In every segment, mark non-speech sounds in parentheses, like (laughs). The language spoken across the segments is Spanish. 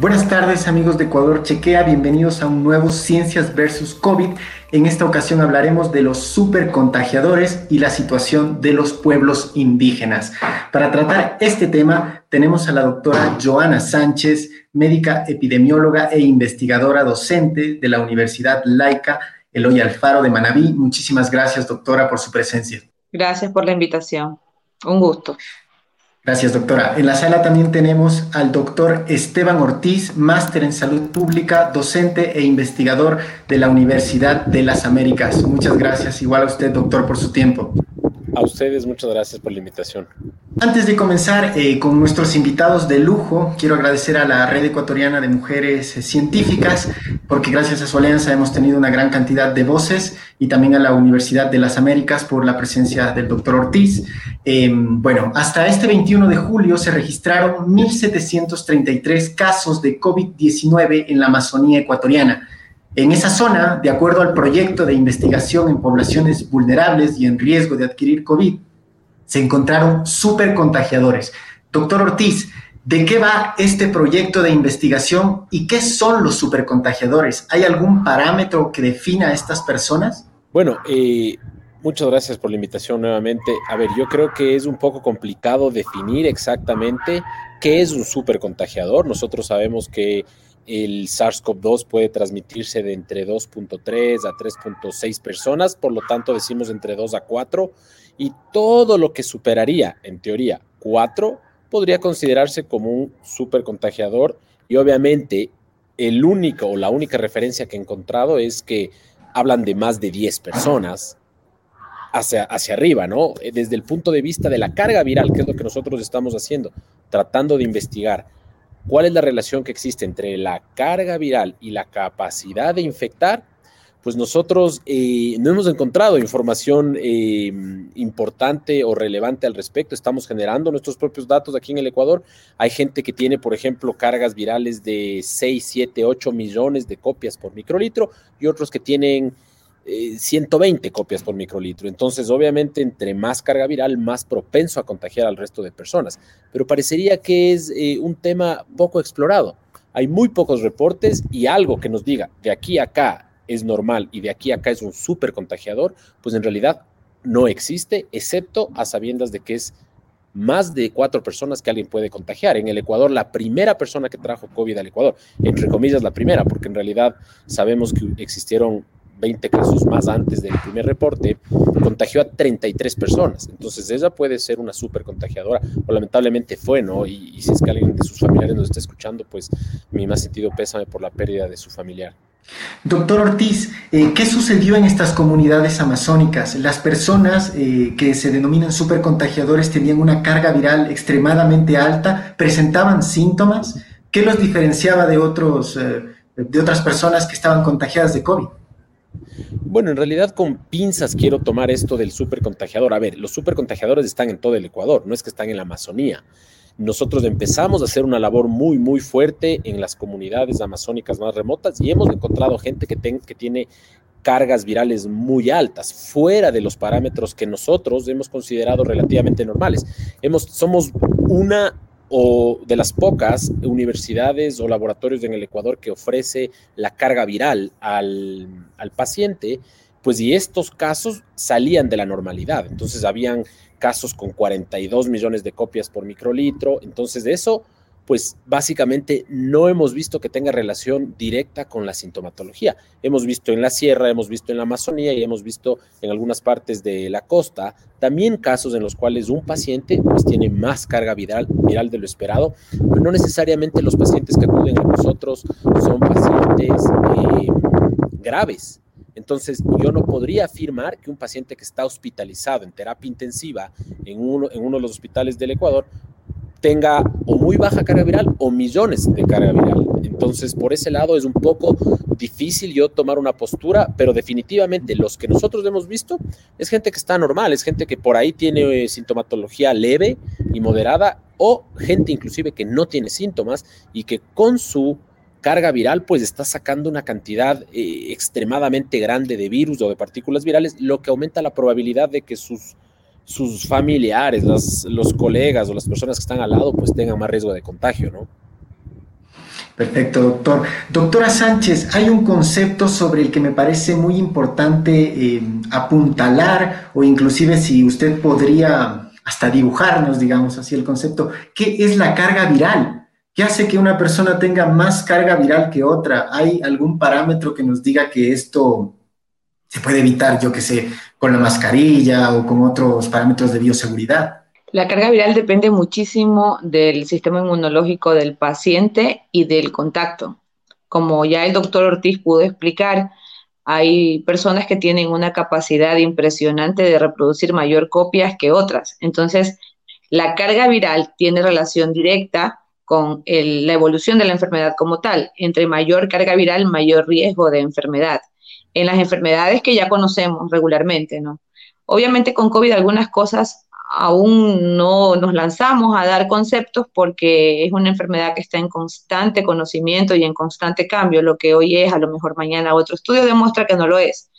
Buenas tardes amigos de Ecuador Chequea, bienvenidos a un nuevo Ciencias versus COVID. En esta ocasión hablaremos de los supercontagiadores y la situación de los pueblos indígenas. Para tratar este tema tenemos a la doctora Joana Sánchez, médica epidemióloga e investigadora docente de la Universidad Laica Eloy Alfaro de Manabí. Muchísimas gracias doctora por su presencia. Gracias por la invitación. Un gusto. Gracias, doctora. En la sala también tenemos al doctor Esteban Ortiz, máster en salud pública, docente e investigador de la Universidad de las Américas. Muchas gracias, igual a usted, doctor, por su tiempo. A ustedes muchas gracias por la invitación. Antes de comenzar eh, con nuestros invitados de lujo, quiero agradecer a la Red Ecuatoriana de Mujeres Científicas, porque gracias a su alianza hemos tenido una gran cantidad de voces, y también a la Universidad de las Américas por la presencia del doctor Ortiz. Em, bueno, hasta este 21 de julio se registraron 1.733 casos de COVID-19 en la Amazonía ecuatoriana en esa zona, de acuerdo al proyecto de investigación en poblaciones vulnerables y en riesgo de adquirir COVID, se encontraron supercontagiadores. Doctor Ortiz, ¿de qué va este proyecto de investigación y qué son los supercontagiadores? ¿Hay algún parámetro que defina a estas personas? Bueno, eh, muchas gracias por la invitación nuevamente. A ver, yo creo que es un poco complicado definir exactamente qué es un supercontagiador. Nosotros sabemos que el SARS-CoV-2 puede transmitirse de entre 2.3 a 3.6 personas, por lo tanto decimos entre 2 a 4, y todo lo que superaría, en teoría, 4 podría considerarse como un supercontagiador y obviamente el único o la única referencia que he encontrado es que hablan de más de 10 personas hacia, hacia arriba, ¿no? Desde el punto de vista de la carga viral, que es lo que nosotros estamos haciendo, tratando de investigar ¿Cuál es la relación que existe entre la carga viral y la capacidad de infectar? Pues nosotros eh, no hemos encontrado información eh, importante o relevante al respecto. Estamos generando nuestros propios datos aquí en el Ecuador. Hay gente que tiene, por ejemplo, cargas virales de 6, 7, 8 millones de copias por microlitro y otros que tienen 120 eh, copias por microlitro. Entonces, obviamente, entre más carga viral, más propenso a contagiar al resto de personas. Pero parecería que es eh, un tema poco explorado. Hay muy pocos reportes y algo que nos diga de aquí a acá es normal y de aquí a acá es un súper contagiador, pues en realidad no existe, excepto a sabiendas de que es más de cuatro personas que alguien puede contagiar. En el Ecuador, la primera persona que trajo COVID al Ecuador, entre comillas la primera, porque en realidad sabemos que existieron 20 casos más antes del primer reporte, contagió a 33 personas. Entonces, ella puede ser una súper contagiadora, o lamentablemente fue, ¿no? Y, si es que alguien de sus familiares nos está escuchando, pues mi más sentido pésame por la pérdida de su familiar. Doctor Ortiz, eh, ¿qué sucedió en estas comunidades amazónicas? Las personas eh, que se denominan supercontagiadores tenían una carga viral extremadamente alta, presentaban síntomas. ¿Qué los diferenciaba de, otros, eh, de otras personas que estaban contagiadas de COVID? Bueno, en realidad con pinzas quiero tomar esto del supercontagiador. A ver, los supercontagiadores están en todo el Ecuador, no es que están en la Amazonía. Nosotros empezamos a hacer una labor muy, muy fuerte en las comunidades amazónicas más remotas y hemos encontrado gente que, tiene cargas virales muy altas, fuera de los parámetros que nosotros hemos considerado relativamente normales. Hemos, somos una o de las pocas universidades o laboratorios en el Ecuador que ofrece la carga viral al, al paciente, pues y estos casos salían de la normalidad. Entonces habían casos con 42 millones de copias por microlitro. Entonces eso pues básicamente no hemos visto que tenga relación directa con la sintomatología. Hemos visto en la sierra, hemos visto en la Amazonía y hemos visto en algunas partes de la costa también casos en los cuales un paciente pues, tiene más carga viral, viral de lo esperado, pero no necesariamente los pacientes que acuden a nosotros son pacientes eh, graves. Entonces, yo no podría afirmar que un paciente que está hospitalizado en terapia intensiva en uno, en uno de los hospitales del Ecuador tenga o muy baja carga viral o millones de carga viral. Entonces, por ese lado es un poco difícil yo tomar una postura, pero definitivamente los que nosotros hemos visto es gente que está normal, es gente que por ahí tiene eh, sintomatología leve y moderada o gente inclusive que no tiene síntomas y que con su carga viral pues está sacando una cantidad eh, extremadamente grande de virus o de partículas virales, lo que aumenta la probabilidad de que sus sus familiares, los colegas o las personas que están al lado, pues tengan más riesgo de contagio, ¿no? Perfecto, doctor. Doctora Sánchez, hay un concepto sobre el que me parece muy importante eh, apuntalar o inclusive si usted podría hasta dibujarnos, digamos así, el concepto, ¿qué es la carga viral? ¿Qué hace que una persona tenga más carga viral que otra? ¿Hay algún parámetro que nos diga que esto se puede evitar, yo que sé, con la mascarilla o con otros parámetros de bioseguridad. La carga viral depende muchísimo del sistema inmunológico del paciente y del contacto. Como ya el doctor Ortiz pudo explicar, hay personas que tienen una capacidad impresionante de reproducir mayor copias que otras. Entonces, la carga viral tiene relación directa con la evolución de la enfermedad como tal. Entre mayor carga viral, mayor riesgo de enfermedad en las enfermedades que ya conocemos regularmente, ¿no? Obviamente con COVID algunas cosas aún no nos lanzamos a dar conceptos porque es una enfermedad que está en constante conocimiento y en constante cambio. Lo que hoy es, a lo mejor mañana otro estudio demuestra que no lo es.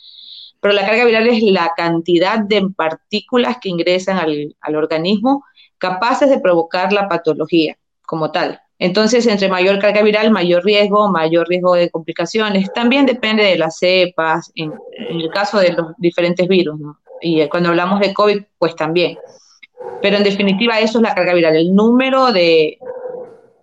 Pero la carga viral es la cantidad de partículas que ingresan al, organismo capaces de provocar la patología como tal. Entonces, entre mayor carga viral, mayor riesgo, mayor riesgo de complicaciones. También depende de las cepas, en, el caso de los diferentes virus. Y cuando hablamos de COVID, pues también. Pero en definitiva, eso es la carga viral, el número de,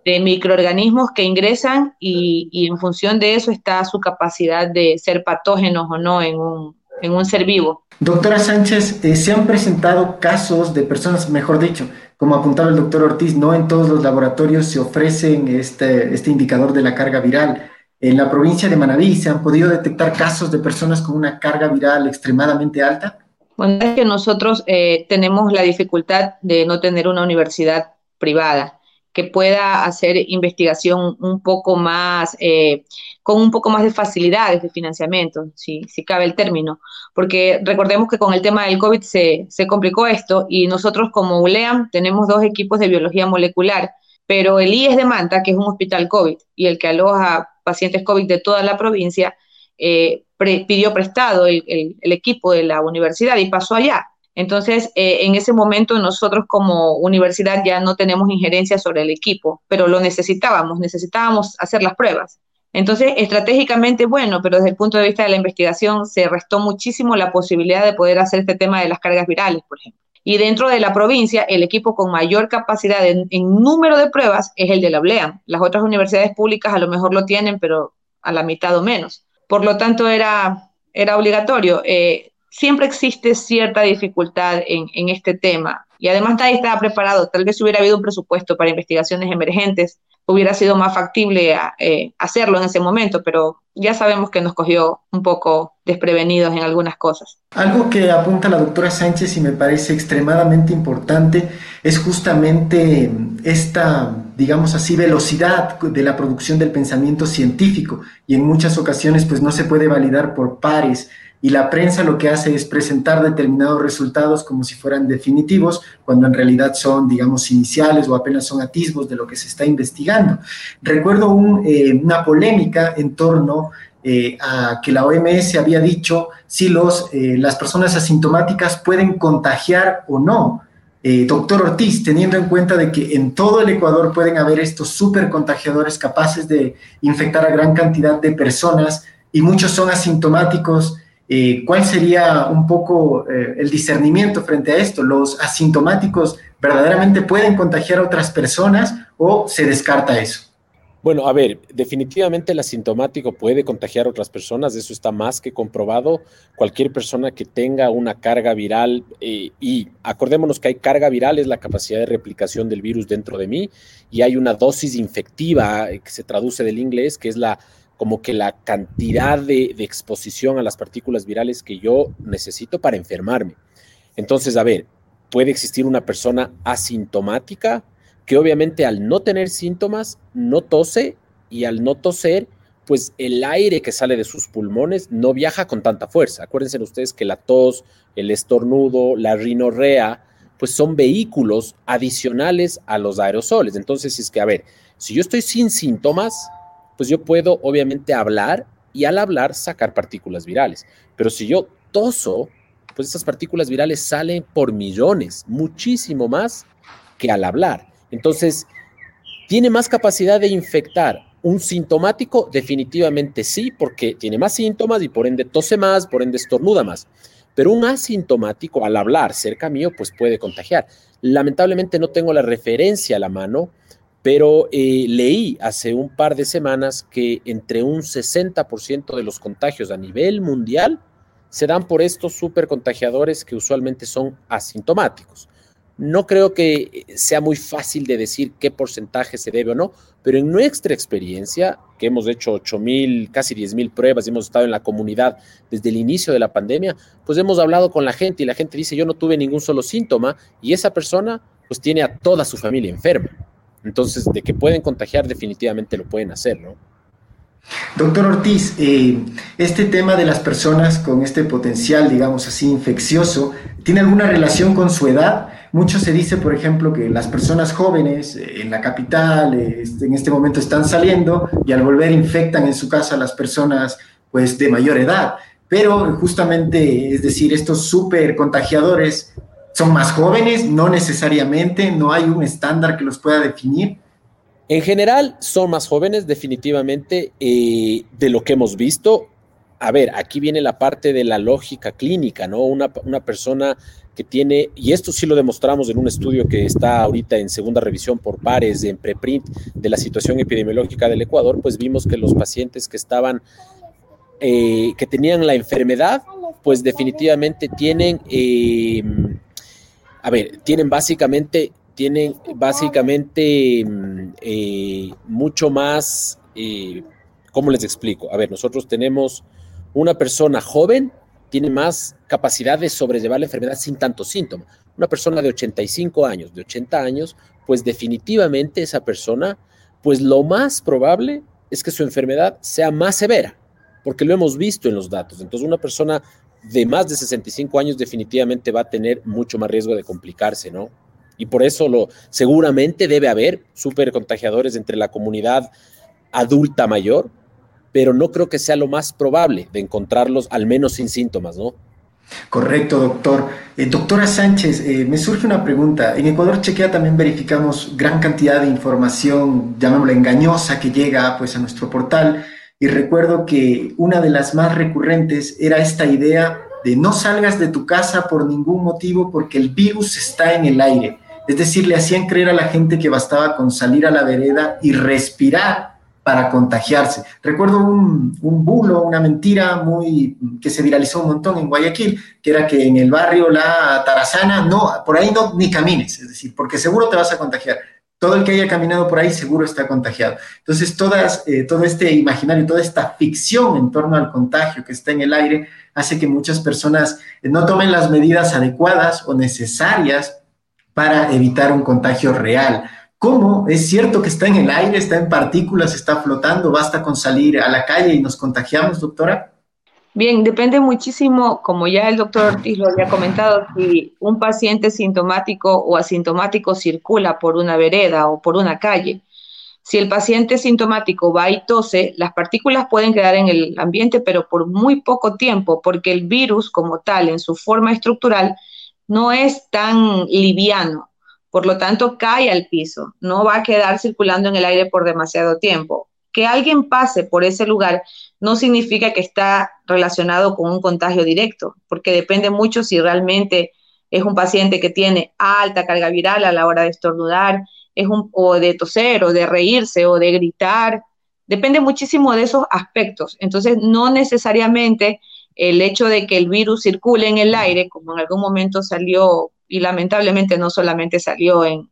microorganismos que ingresan y, en función de eso está su capacidad de ser patógenos o no en un, en un ser vivo. Doctora Sánchez, eh, se han presentado casos de personas, mejor dicho, como apuntaba el doctor Ortiz, no en todos los laboratorios se ofrecen este, este indicador de la carga viral. En la provincia de Manabí se han podido detectar casos de personas con una carga viral extremadamente alta. Bueno, es que nosotros eh, tenemos la dificultad de no tener una universidad privada que pueda hacer investigación un poco más, eh, con un poco más de facilidades de financiamiento, si, si cabe el término, porque recordemos que con el tema del COVID se, se complicó esto y nosotros como ULEAM tenemos dos equipos de biología molecular, pero el IES de Manta, que es un hospital COVID y el que aloja pacientes COVID de toda la provincia, eh, pidió prestado el, el equipo de la universidad y pasó allá. Entonces, eh, en ese momento nosotros como universidad ya no tenemos injerencia sobre el equipo, pero lo necesitábamos, necesitábamos hacer las pruebas. Entonces, estratégicamente, bueno, pero desde el punto de vista de la investigación se restó muchísimo la posibilidad de poder hacer este tema de las cargas virales, por ejemplo. Y dentro de la provincia, el equipo con mayor capacidad en, número de pruebas es el de la ULEAM. Las otras universidades públicas a lo mejor lo tienen, pero a la mitad o menos. Por lo tanto, era, obligatorio. Eh, siempre existe cierta dificultad en, este tema. Y además nadie estaba preparado. Tal vez hubiera habido un presupuesto para investigaciones emergentes, hubiera sido más factible eh, hacerlo en ese momento, pero ya sabemos que nos cogió un poco desprevenidos en algunas cosas. Algo que apunta la doctora Sánchez y me parece extremadamente importante es justamente esta, digamos así, velocidad de la producción del pensamiento científico y en muchas ocasiones pues no se puede validar por pares y la prensa lo que hace es presentar determinados resultados como si fueran definitivos, cuando en realidad son, digamos, iniciales o apenas son atisbos de lo que se está investigando. Recuerdo eh, una polémica en torno eh, a que la OMS había dicho si los, eh, las personas asintomáticas pueden contagiar o no. doctor Ortiz, teniendo en cuenta de que en todo el Ecuador pueden haber estos super contagiadores capaces de infectar a gran cantidad de personas y muchos son asintomáticos, eh, ¿Cuál sería un poco eh, el discernimiento frente a esto? ¿Los asintomáticos verdaderamente pueden contagiar a otras personas o se descarta eso? Bueno, a ver, definitivamente el asintomático puede contagiar a otras personas, eso está más que comprobado. Cualquier persona que tenga una carga viral, eh, y acordémonos que hay carga viral, es la capacidad de replicación del virus dentro de mí, y hay una dosis infectiva que se traduce del inglés, que es la como que la cantidad de, exposición a las partículas virales que yo necesito para enfermarme. Entonces, a ver, puede existir una persona asintomática que obviamente al no tener síntomas, no tose y al no toser, pues el aire que sale de sus pulmones no viaja con tanta fuerza. Acuérdense ustedes que la tos, el estornudo, la rinorrea, pues son vehículos adicionales a los aerosoles. Entonces, es que, a ver, si yo estoy sin síntomas, pues yo puedo obviamente hablar y al hablar sacar partículas virales. Pero si yo toso, pues esas partículas virales salen por millones, muchísimo más que al hablar. Entonces, ¿tiene más capacidad de infectar un sintomático? Definitivamente sí, porque tiene más síntomas y por ende tose más, por ende estornuda más. Pero un asintomático al hablar cerca mío, pues puede contagiar. Lamentablemente no tengo la referencia a la mano, pero eh, leí hace un par de semanas que entre un 60% de los contagios a nivel mundial se dan por estos supercontagiadores que usualmente son asintomáticos. No creo que sea muy fácil de decir qué porcentaje se debe o no, pero en nuestra experiencia, que hemos hecho 8 mil, casi 10 mil pruebas, y hemos estado en la comunidad desde el inicio de la pandemia, pues hemos hablado con la gente y la gente dice, yo no tuve ningún solo síntoma y esa persona pues tiene a toda su familia enferma. Entonces, de que pueden contagiar, definitivamente lo pueden hacer, ¿no? Doctor Ortiz, eh, este tema de las personas con este potencial, digamos así, infeccioso, ¿tiene alguna relación con su edad? Mucho se dice, por ejemplo, que las personas jóvenes eh, en la capital eh, este, en este momento están saliendo y al volver infectan en su casa a las personas pues de mayor edad. Pero justamente, es decir, estos super contagiadores son más jóvenes, no necesariamente, no hay un estándar que los pueda definir. En general, son más jóvenes, definitivamente, eh, de lo que hemos visto. A ver, aquí viene la parte de la lógica clínica, ¿no? Una, una persona que tiene, y esto sí lo demostramos en un estudio que está ahorita en segunda revisión por pares en preprint de la situación epidemiológica del Ecuador, pues vimos que los pacientes que estaban, eh, que tenían la enfermedad, pues definitivamente tienen, eh, a ver, tienen básicamente, tienen básicamente mm, eh, mucho más, ¿cómo les explico? A ver, nosotros tenemos una persona joven tiene más capacidad de sobrellevar la enfermedad sin tantos síntomas. Una persona de 85 años, de 80 años, pues definitivamente esa persona, pues lo más probable es que su enfermedad sea más severa, porque lo hemos visto en los datos. Entonces, una persona de más de 65 años definitivamente va a tener mucho más riesgo de complicarse, ¿no? Y por eso lo seguramente debe haber supercontagiadores entre la comunidad adulta mayor, pero no creo que sea lo más probable de encontrarlos, al menos sin síntomas, ¿no? Correcto, doctor. Eh, doctora Sánchez, eh, me surge una pregunta. En Ecuador Chequea también verificamos gran cantidad de información, llamémosla engañosa, que llega pues, a nuestro portal. Y recuerdo que una de las más recurrentes era esta idea de no salgas de tu casa por ningún motivo porque el virus está en el aire. Es decir, le hacían creer a la gente que bastaba con salir a la vereda y respirar para contagiarse. Recuerdo un, bulo, una mentira muy que se viralizó un montón en Guayaquil, que era que en el barrio La Tarazana, no, por ahí no ni camines, es decir, porque seguro te vas a contagiar. Todo el que haya caminado por ahí seguro está contagiado. Entonces, eh, todo este imaginario, toda esta ficción en torno al contagio que está en el aire hace que muchas personas eh, no tomen las medidas adecuadas o necesarias para evitar un contagio real. ¿Cómo? Es cierto que está en el aire, está en partículas, está flotando, basta con salir a la calle y nos contagiamos, doctora. Bien, depende muchísimo, como ya el doctor Ortiz lo había comentado, si un paciente sintomático o asintomático circula por una vereda o por una calle. Si el paciente sintomático va y tose, las partículas pueden quedar en el ambiente, pero por muy poco tiempo, porque el virus como tal, en su forma estructural, no es tan liviano. Por lo tanto, cae al piso, no va a quedar circulando en el aire por demasiado tiempo. Que alguien pase por ese lugar no significa que está relacionado con un contagio directo, porque depende mucho si realmente es un paciente que tiene alta carga viral a la hora de estornudar, es un, o de toser, o de reírse, o de gritar. Depende muchísimo de esos aspectos. Entonces, no necesariamente el hecho de que el virus circule en el aire, como en algún momento salió y lamentablemente no solamente salió en,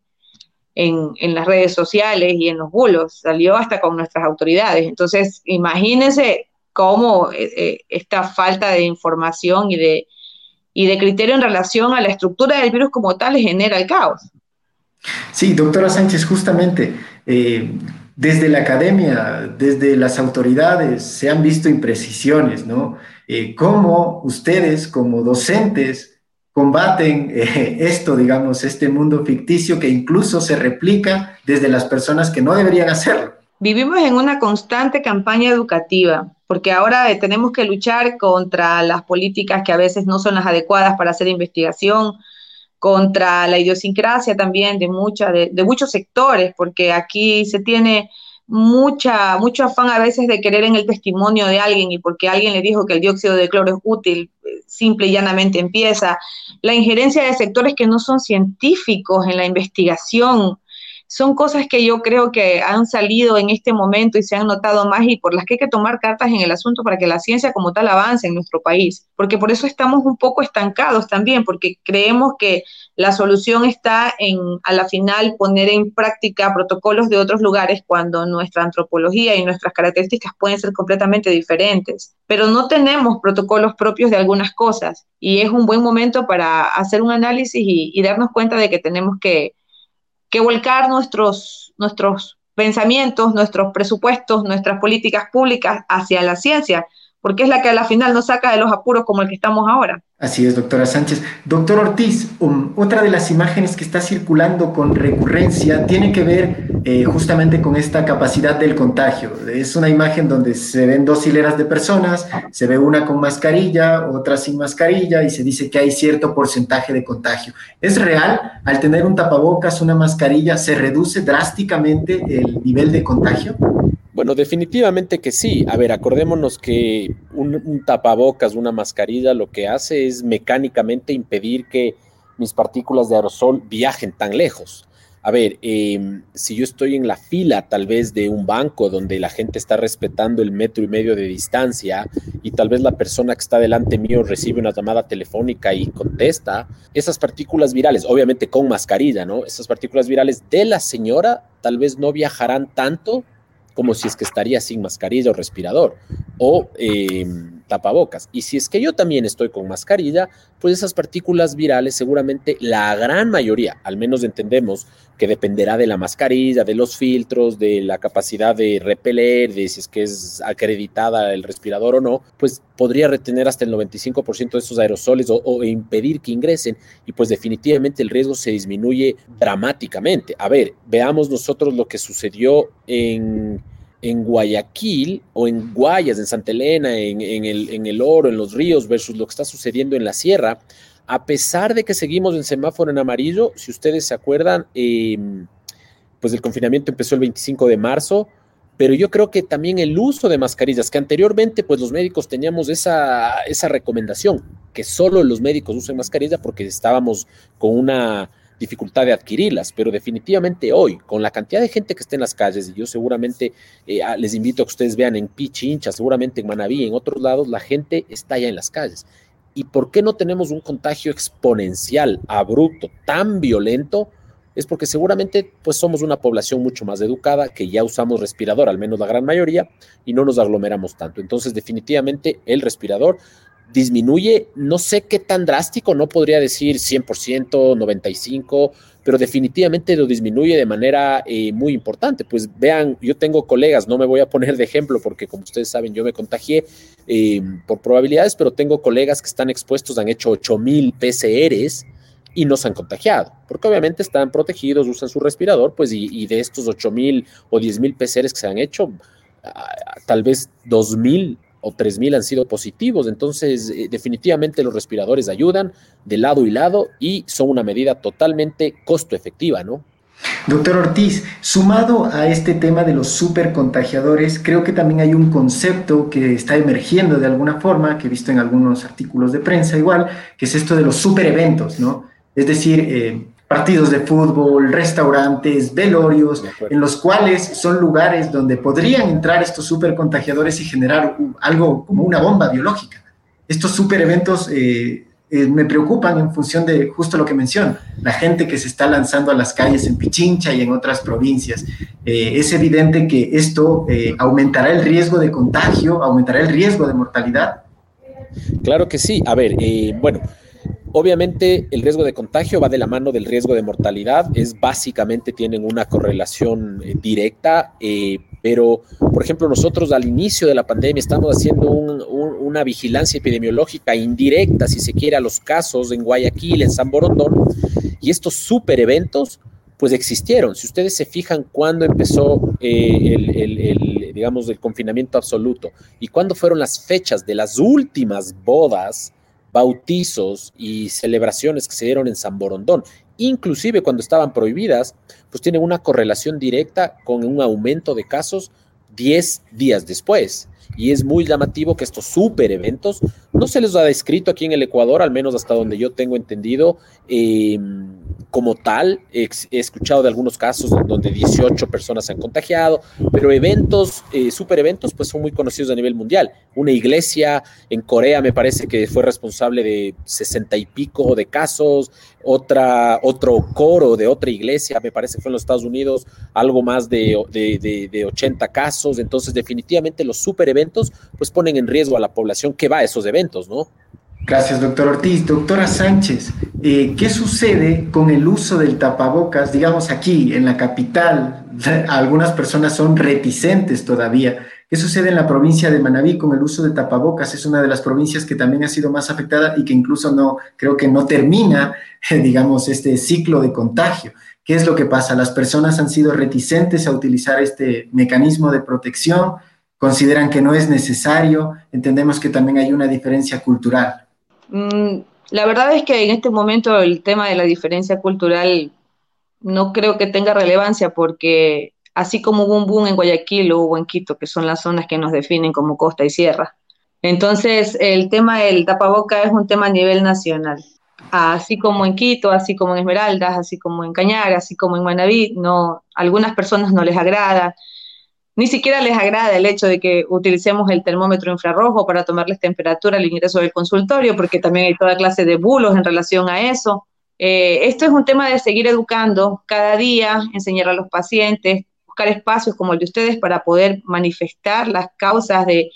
en, las redes sociales y en los bulos, salió hasta con nuestras autoridades. Entonces, imagínense cómo eh, eh, esta falta de información y de, y de criterio en relación a la estructura del virus como tal genera el caos. Sí, doctora Sánchez, justamente eh, desde la academia, desde las autoridades, se han visto imprecisiones, ¿no? Eh, ¿Cómo ustedes como docentes combaten eh, esto, digamos, este mundo ficticio que incluso se replica desde las personas que no deberían hacerlo? Vivimos en una constante campaña educativa, porque ahora tenemos que luchar contra las políticas que a veces no son las adecuadas para hacer investigación, contra la idiosincrasia también de, mucha, de, muchos sectores, porque aquí se tiene mucha, mucho afán a veces de querer en el testimonio de alguien y porque alguien le dijo que el dióxido de cloro es útil, simple y llanamente empieza. La injerencia de sectores que no son científicos en la investigación, son cosas que yo creo que han salido en este momento y se han notado más y por las que hay que tomar cartas en el asunto para que la ciencia como tal avance en nuestro país. Porque por eso estamos un poco estancados también, porque creemos que la solución está en, a la final, poner en práctica protocolos de otros lugares cuando nuestra antropología y nuestras características pueden ser completamente diferentes. Pero no tenemos protocolos propios de algunas cosas y es un buen momento para hacer un análisis y darnos cuenta de que tenemos que que volcar nuestros, nuestros pensamientos, nuestros presupuestos, nuestras políticas públicas hacia la ciencia, porque es la que a la final nos saca de los apuros como el que estamos ahora. Así es, doctora Sánchez. Doctor Ortiz, um, otra de las imágenes que está circulando con recurrencia tiene que ver eh, justamente con esta capacidad del contagio. Es una imagen donde se ven dos hileras de personas, se ve una con mascarilla, otra sin mascarilla y se dice que hay cierto porcentaje de contagio. ¿Es real? Al tener un tapabocas, una mascarilla, ¿se reduce drásticamente el nivel de contagio? Bueno, definitivamente que sí. A ver, acordémonos que un, tapabocas, una mascarilla, lo que hace es mecánicamente impedir que mis partículas de aerosol viajen tan lejos. A ver, em, si yo estoy en la fila tal vez de un banco donde la gente está respetando el metro y medio de distancia y tal vez la persona que está delante mío recibe una llamada telefónica y contesta, esas partículas virales, obviamente con mascarilla, ¿no? Esas partículas virales de la señora tal vez no viajarán tanto como si es que estaría sin mascarilla o respirador. O em, tapabocas. Y si es que yo también estoy con mascarilla, pues esas partículas virales seguramente la gran mayoría, al menos entendemos que dependerá de la mascarilla, de los filtros, de la capacidad de repeler, de si es que es acreditada el respirador o no, pues podría retener hasta el 95% de esos aerosoles o, o impedir que ingresen y pues definitivamente el riesgo se disminuye dramáticamente. A ver, veamos nosotros lo que sucedió en en Guayaquil o en Guayas, en Santa Elena, en, el, en, el, Oro, en los ríos, versus lo que está sucediendo en la sierra, a pesar de que seguimos en semáforo en amarillo, si ustedes se acuerdan, em, pues el confinamiento empezó el 25 de marzo, pero yo creo que también el uso de mascarillas, que anteriormente pues los médicos teníamos esa, esa recomendación, que solo los médicos usen mascarilla porque estábamos con una dificultad de adquirirlas, pero definitivamente hoy, con la cantidad de gente que está en las calles, y yo seguramente eh, les invito a que ustedes vean en Pichincha, seguramente en Manaví, en otros lados, la gente está ya en las calles. ¿Y por qué no tenemos un contagio exponencial, abrupto, tan violento? Es porque seguramente pues somos una población mucho más educada, que ya usamos respirador, al menos la gran mayoría, y no nos aglomeramos tanto. Entonces, definitivamente el respirador disminuye, no sé qué tan drástico, no podría decir 100%, 95%, pero definitivamente lo disminuye de manera eh, muy importante. Pues vean, yo tengo colegas, no me voy a poner de ejemplo porque como ustedes saben, yo me contagié eh, por probabilidades, pero tengo colegas que están expuestos, han hecho 8000 PCRs y no se han contagiado, porque obviamente están protegidos, usan su respirador, pues y, de estos 8000 o 10000 PCRs que se han hecho, tal vez 2000 o 3.000 han sido positivos. Entonces, eh, definitivamente los respiradores ayudan de lado y lado y son una medida totalmente costo efectiva, ¿no? Doctor Ortiz, sumado a este tema de los supercontagiadores, creo que también hay un concepto que está emergiendo de alguna forma, que he visto en algunos artículos de prensa igual, que es esto de los supereventos, ¿no? Es decir, eh, partidos de fútbol, restaurantes, velorios, en los cuales son lugares donde podrían entrar estos supercontagiadores y generar algo como una bomba biológica. Estos super eventos eh, eh, me preocupan en función de justo lo que menciono, la gente que se está lanzando a las calles en Pichincha y en otras provincias. Eh, es evidente que esto aumentará el riesgo de contagio, aumentará el riesgo de mortalidad. Claro que sí. A ver, bueno Obviamente el riesgo de contagio va de la mano del riesgo de mortalidad, es básicamente tienen una correlación eh, directa, eh, pero por ejemplo nosotros al inicio de la pandemia estamos haciendo una vigilancia epidemiológica indirecta, si se quiere, a los casos en Guayaquil, en San Borondón, y estos super eventos pues existieron. Si ustedes se fijan cuándo empezó eh, el, digamos, el confinamiento absoluto y cuándo fueron las fechas de las últimas bodas, bautizos y celebraciones que se dieron en San Borondón, inclusive cuando estaban prohibidas, pues tienen una correlación directa con un aumento de casos 10 días después. Y es muy llamativo que estos super eventos no se les ha descrito aquí en el Ecuador, al menos hasta donde yo tengo entendido. Eh, como tal. He, escuchado de algunos casos donde 18 personas se han contagiado, pero eventos, eh, super eventos, pues son muy conocidos a nivel mundial. Una iglesia en Corea me parece que fue responsable de 60 y pico de casos, otra, otro coro de otra iglesia, me parece que fue en los Estados Unidos, algo más de, de, de 80 casos. Entonces, definitivamente los super eventos, pues ponen en riesgo a la población que va a esos eventos, ¿no? Gracias, doctor Ortiz. Doctora Sánchez, eh, ¿qué sucede con el uso del tapabocas? Digamos aquí, en la capital, (laughs) algunas personas son reticentes todavía. ¿Qué sucede en la provincia de Manabí con el uso de tapabocas? Es una de las provincias que también ha sido más afectada y que incluso no, creo que no termina, (laughs) digamos, este ciclo de contagio. ¿Qué es lo que pasa? Las personas han sido reticentes a utilizar este mecanismo de protección, consideran que no es necesario, entendemos que también hay una diferencia cultural. Mm, la verdad es que en este momento el tema de la diferencia cultural no creo que tenga relevancia porque así como hubo un boom en Guayaquil o en Quito, que son las zonas que nos definen como costa y sierra. Entonces, el tema del tapaboca es un tema a nivel nacional. Así como en Quito, así como en Esmeraldas, así como en Cañar, así como en Manaví, no, algunas personas no les agrada, ni siquiera les agrada el hecho de que utilicemos el termómetro infrarrojo para tomarles temperatura al ingreso del consultorio, porque también hay toda clase de bulos en relación a eso. Eh, esto es un tema de seguir educando cada día, enseñar a los pacientes, buscar espacios como el de ustedes para poder manifestar las causas de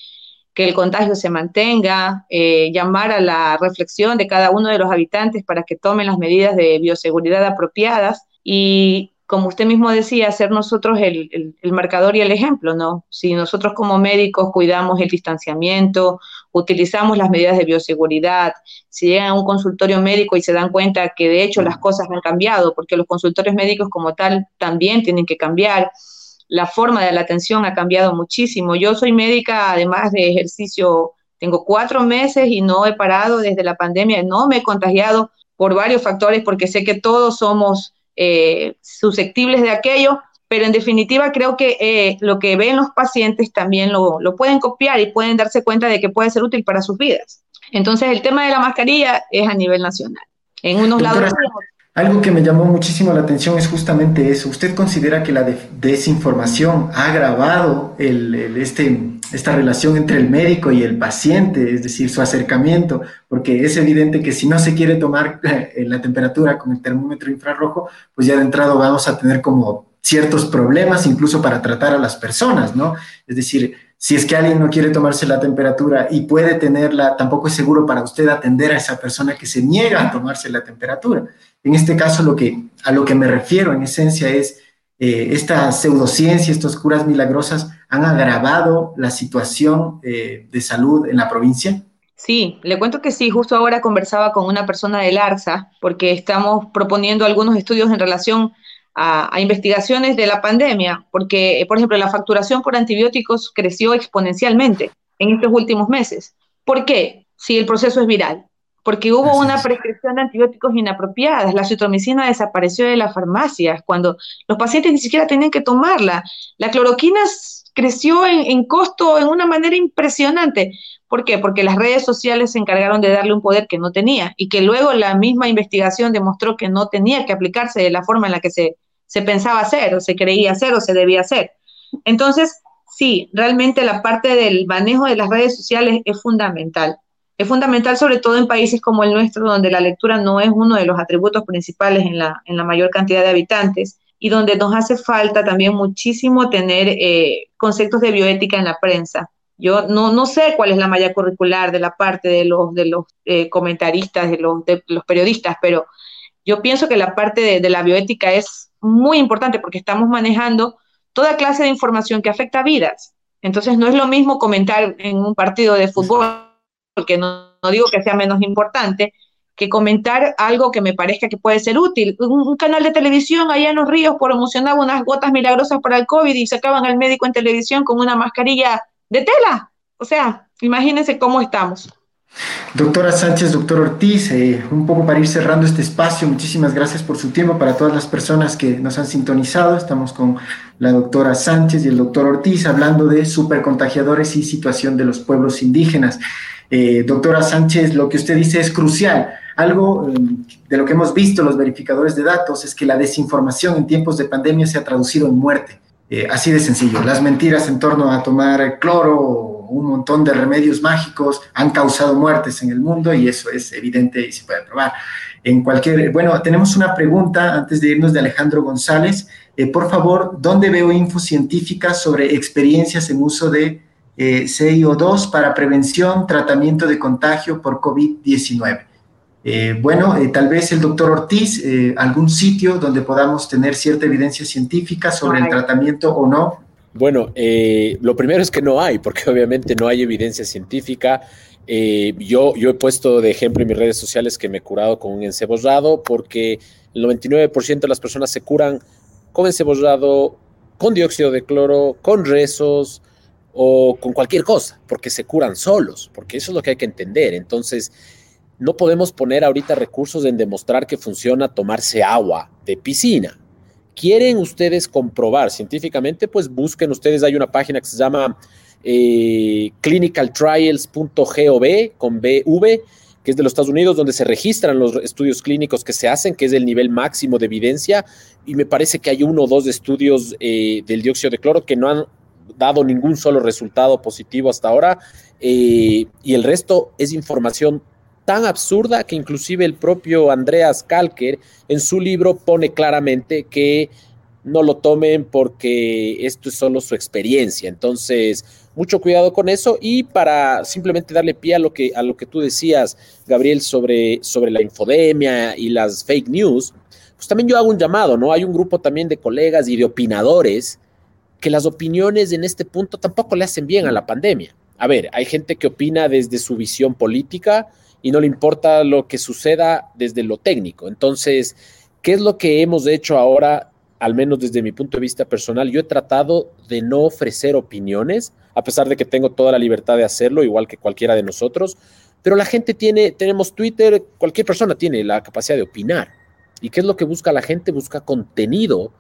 que el contagio se mantenga, eh, llamar a la reflexión de cada uno de los habitantes para que tomen las medidas de bioseguridad apropiadas. Y como usted mismo decía, ser nosotros el, marcador y el ejemplo, ¿no? Si nosotros como médicos cuidamos el distanciamiento, utilizamos las medidas de bioseguridad, si llegan a un consultorio médico y se dan cuenta que de hecho las cosas han cambiado, porque los consultorios médicos como tal también tienen que cambiar, la forma de la atención ha cambiado muchísimo. Yo soy médica, además de ejercicio, tengo cuatro meses y no he parado desde la pandemia, no me he contagiado por varios factores, porque sé que todos somos eh, susceptibles de aquello, pero en definitiva creo que eh, lo que ven los pacientes también lo, pueden copiar y pueden darse cuenta de que puede ser útil para sus vidas. Entonces el tema de la mascarilla es a nivel nacional. En unos lados... Algo que me llamó muchísimo la atención es justamente eso. ¿Usted considera que la desinformación ha agravado el, este, esta relación entre el médico y el paciente, es decir, su acercamiento? Porque es evidente que si no se quiere tomar eh, la temperatura con el termómetro infrarrojo, pues ya de entrada vamos a tener como ciertos problemas incluso para tratar a las personas, ¿no? Es decir, si es que alguien no quiere tomarse la temperatura y puede tenerla, tampoco es seguro para usted atender a esa persona que se niega a tomarse la temperatura. En este caso, a lo que me refiero en esencia es eh, esta pseudociencia, estas curas milagrosas han agravado la situación eh, de salud en la provincia. Sí, le cuento que sí, justo ahora conversaba con una persona del ARSA porque estamos proponiendo algunos estudios en relación a, investigaciones de la pandemia, porque, por ejemplo, la facturación por antibióticos creció exponencialmente en estos últimos meses. ¿Por qué? Si el proceso es viral. Porque hubo una prescripción de antibióticos inapropiadas. La citromicina desapareció de las farmacias cuando los pacientes ni siquiera tenían que tomarla. La cloroquina creció en, en costo en una manera impresionante. ¿Por qué? Porque las redes sociales se encargaron de darle un poder que no tenía y que luego la misma investigación demostró que no tenía que aplicarse de la forma en la que se se pensaba hacer o se creía hacer o se debía hacer. Entonces, sí, realmente la parte del manejo de las redes sociales es fundamental. Es fundamental sobre todo en países como el nuestro, donde la lectura no es uno de los atributos principales en la, en la mayor cantidad de habitantes y donde nos hace falta también muchísimo tener eh, conceptos de bioética en la prensa. Yo no, no sé cuál es la malla curricular de la parte de los, de los eh, comentaristas, de los, de los periodistas, pero yo pienso que la parte de, de, la bioética es muy importante porque estamos manejando toda clase de información que afecta a vidas. Entonces no es lo mismo comentar en un partido de fútbol, porque no, digo que sea menos importante, que comentar algo que me parezca que puede ser útil. Un, canal de televisión allá en los ríos promocionaba unas gotas milagrosas para el COVID y sacaban al médico en televisión con una mascarilla de tela. O sea, imagínense cómo estamos. Doctora Sánchez, doctor Ortiz, eh, un poco para ir cerrando este espacio, muchísimas gracias por su tiempo para todas las personas que nos han sintonizado. Estamos con la doctora Sánchez y el doctor Ortiz hablando de supercontagiadores y situación de los pueblos indígenas. Eh, doctora Sánchez, lo que usted dice es crucial. Algo eh, de lo que hemos visto los verificadores de datos es que la desinformación en tiempos de pandemia se ha traducido en muerte. Eh, así de sencillo. Las mentiras en torno a tomar cloro o un montón de remedios mágicos han causado muertes en el mundo y eso es evidente y se puede probar. En cualquier, bueno, tenemos una pregunta antes de irnos de Alejandro González. Eh, por favor, ¿dónde veo info científica sobre experiencias en uso de eh, CIO2 para prevención, tratamiento de contagio por COVID-19? Eh, bueno, eh, tal vez el doctor Ortiz, eh, algún sitio donde podamos tener cierta evidencia científica sobre el tratamiento o no. Bueno, lo primero es que no hay, porque obviamente no hay evidencia científica. yo, yo he puesto de ejemplo en mis redes sociales que me he curado con un encebollado, porque el 99% de las personas se curan con encebollado, con dióxido de cloro, con rezos o con cualquier cosa, porque se curan solos, porque eso es lo que hay que entender. Entonces, no podemos poner ahorita recursos en demostrar que funciona tomarse agua de piscina. ¿Quieren ustedes comprobar científicamente? Pues busquen ustedes, hay una página que se llama eh, clinicaltrials.gov con BV, que es de los Estados Unidos, donde se registran los estudios clínicos que se hacen, que es el nivel máximo de evidencia, y me parece que hay uno o dos estudios eh, del dióxido de cloro que no han dado ningún solo resultado positivo hasta ahora, eh, y el resto es información tan absurda que inclusive el propio Andreas Kalker en su libro pone claramente que no lo tomen porque esto es solo su experiencia. Entonces, mucho cuidado con eso y para simplemente darle pie a lo que, a lo que tú decías, Gabriel, sobre, sobre la infodemia y las fake news, pues también yo hago un llamado, ¿no? Hay un grupo también de colegas y de opinadores que las opiniones en este punto tampoco le hacen bien a la pandemia. A ver, hay gente que opina desde su visión política, y no le importa lo que suceda desde lo técnico. Entonces, ¿qué es lo que hemos hecho ahora? Al menos desde mi punto de vista personal, yo he tratado de no ofrecer opiniones, a pesar de que tengo toda la libertad de hacerlo, igual que cualquiera de nosotros, pero la gente tiene, tenemos Twitter, cualquier persona tiene la capacidad de opinar. ¿Y qué es lo que busca la gente? Busca contenido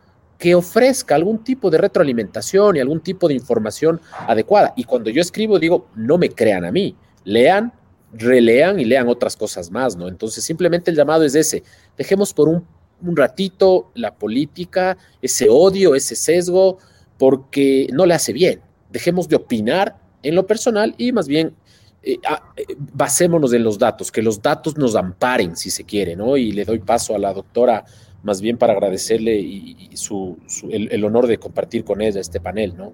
que ofrezca algún tipo de retroalimentación y algún tipo de información adecuada. Y cuando yo escribo, digo, no me crean a mí, lean relean y lean otras cosas más, ¿no? Entonces simplemente el llamado es ese, dejemos por un, ratito la política, ese odio, ese sesgo, porque no le hace bien. Dejemos de opinar en lo personal y más bien eh, ah, eh, basémonos en los datos, que los datos nos amparen si se quiere, ¿no? Y le doy paso a la doctora más bien para agradecerle y, su, el honor de compartir con ella este panel, ¿no?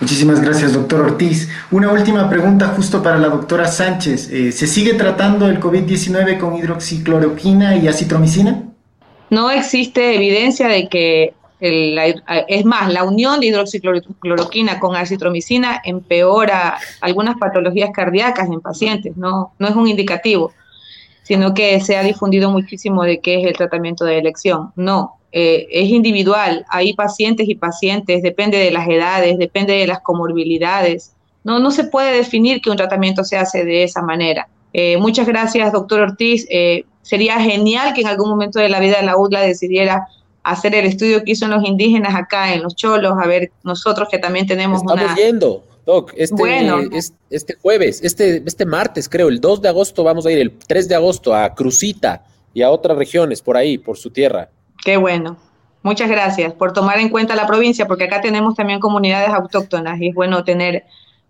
Muchísimas gracias, doctor Ortiz. Una última pregunta justo para la doctora Sánchez. Eh, ¿Se sigue tratando el COVID-19 con hidroxicloroquina y acitromicina? No existe evidencia de que, es más, la unión de hidroxicloroquina con acitromicina empeora algunas patologías cardíacas en pacientes, no, no es un indicativo, sino que se ha difundido muchísimo de qué es el tratamiento de elección. No, eh, es individual, hay pacientes y pacientes, depende de las edades, depende de las comorbilidades. No, no se puede definir que un tratamiento se hace de esa manera. Eh, muchas gracias, doctor Ortiz. Eh, sería genial que en algún momento de la vida de la UDLA decidiera hacer el estudio que hizo en los indígenas acá, en los cholos, a ver nosotros que también tenemos Estamos yendo, Doc, este, bueno. este jueves, este, este martes creo, el 2 de agosto vamos a ir, el 3 de agosto a Crucita y a otras regiones por ahí, por su tierra. Qué bueno. Muchas gracias por tomar en cuenta la provincia, porque acá tenemos también comunidades autóctonas y es bueno tener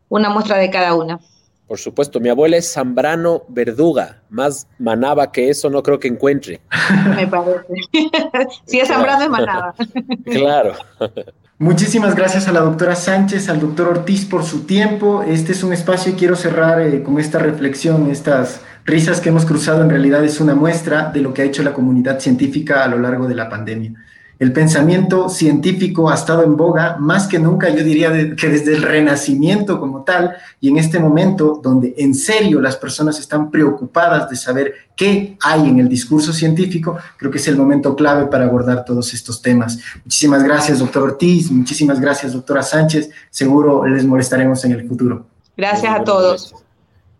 una muestra de cada una. Por supuesto, mi abuela es Zambrano Verduga, más manaba que eso no creo que encuentre. Me parece. (laughs) si es Zambrano es manaba. (laughs) claro. (laughs) Muchísimas gracias a la doctora Sánchez, al doctor Ortiz por su tiempo. Este es un espacio y quiero cerrar eh, con esta reflexión, estas risas que hemos cruzado en realidad es una muestra de lo que ha hecho la comunidad científica a lo largo de la pandemia. El pensamiento científico ha estado en boga más que nunca, yo diría que desde el renacimiento como tal, y en este momento donde en serio las personas están preocupadas de saber qué hay en el discurso científico, creo que es el momento clave para abordar todos estos temas. Muchísimas gracias, doctor Ortiz, muchísimas gracias, doctora Sánchez, seguro les molestaremos en el futuro. Gracias a todos.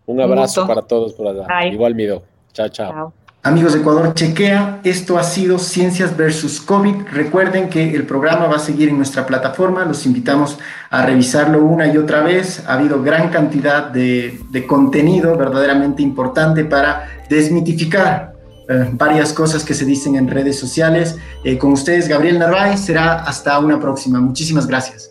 Un abrazo para todos por allá. Igual, Mido. chao. chao. Amigos de Ecuador Chequea, esto ha sido Ciencias versus COVID. Recuerden que el programa va a seguir en nuestra plataforma, los invitamos a revisarlo una y otra vez. Ha habido gran cantidad de, contenido verdaderamente importante para desmitificar eh, varias cosas que se dicen en redes sociales. Eh, con ustedes, Gabriel Narváez, será hasta una próxima. Muchísimas gracias.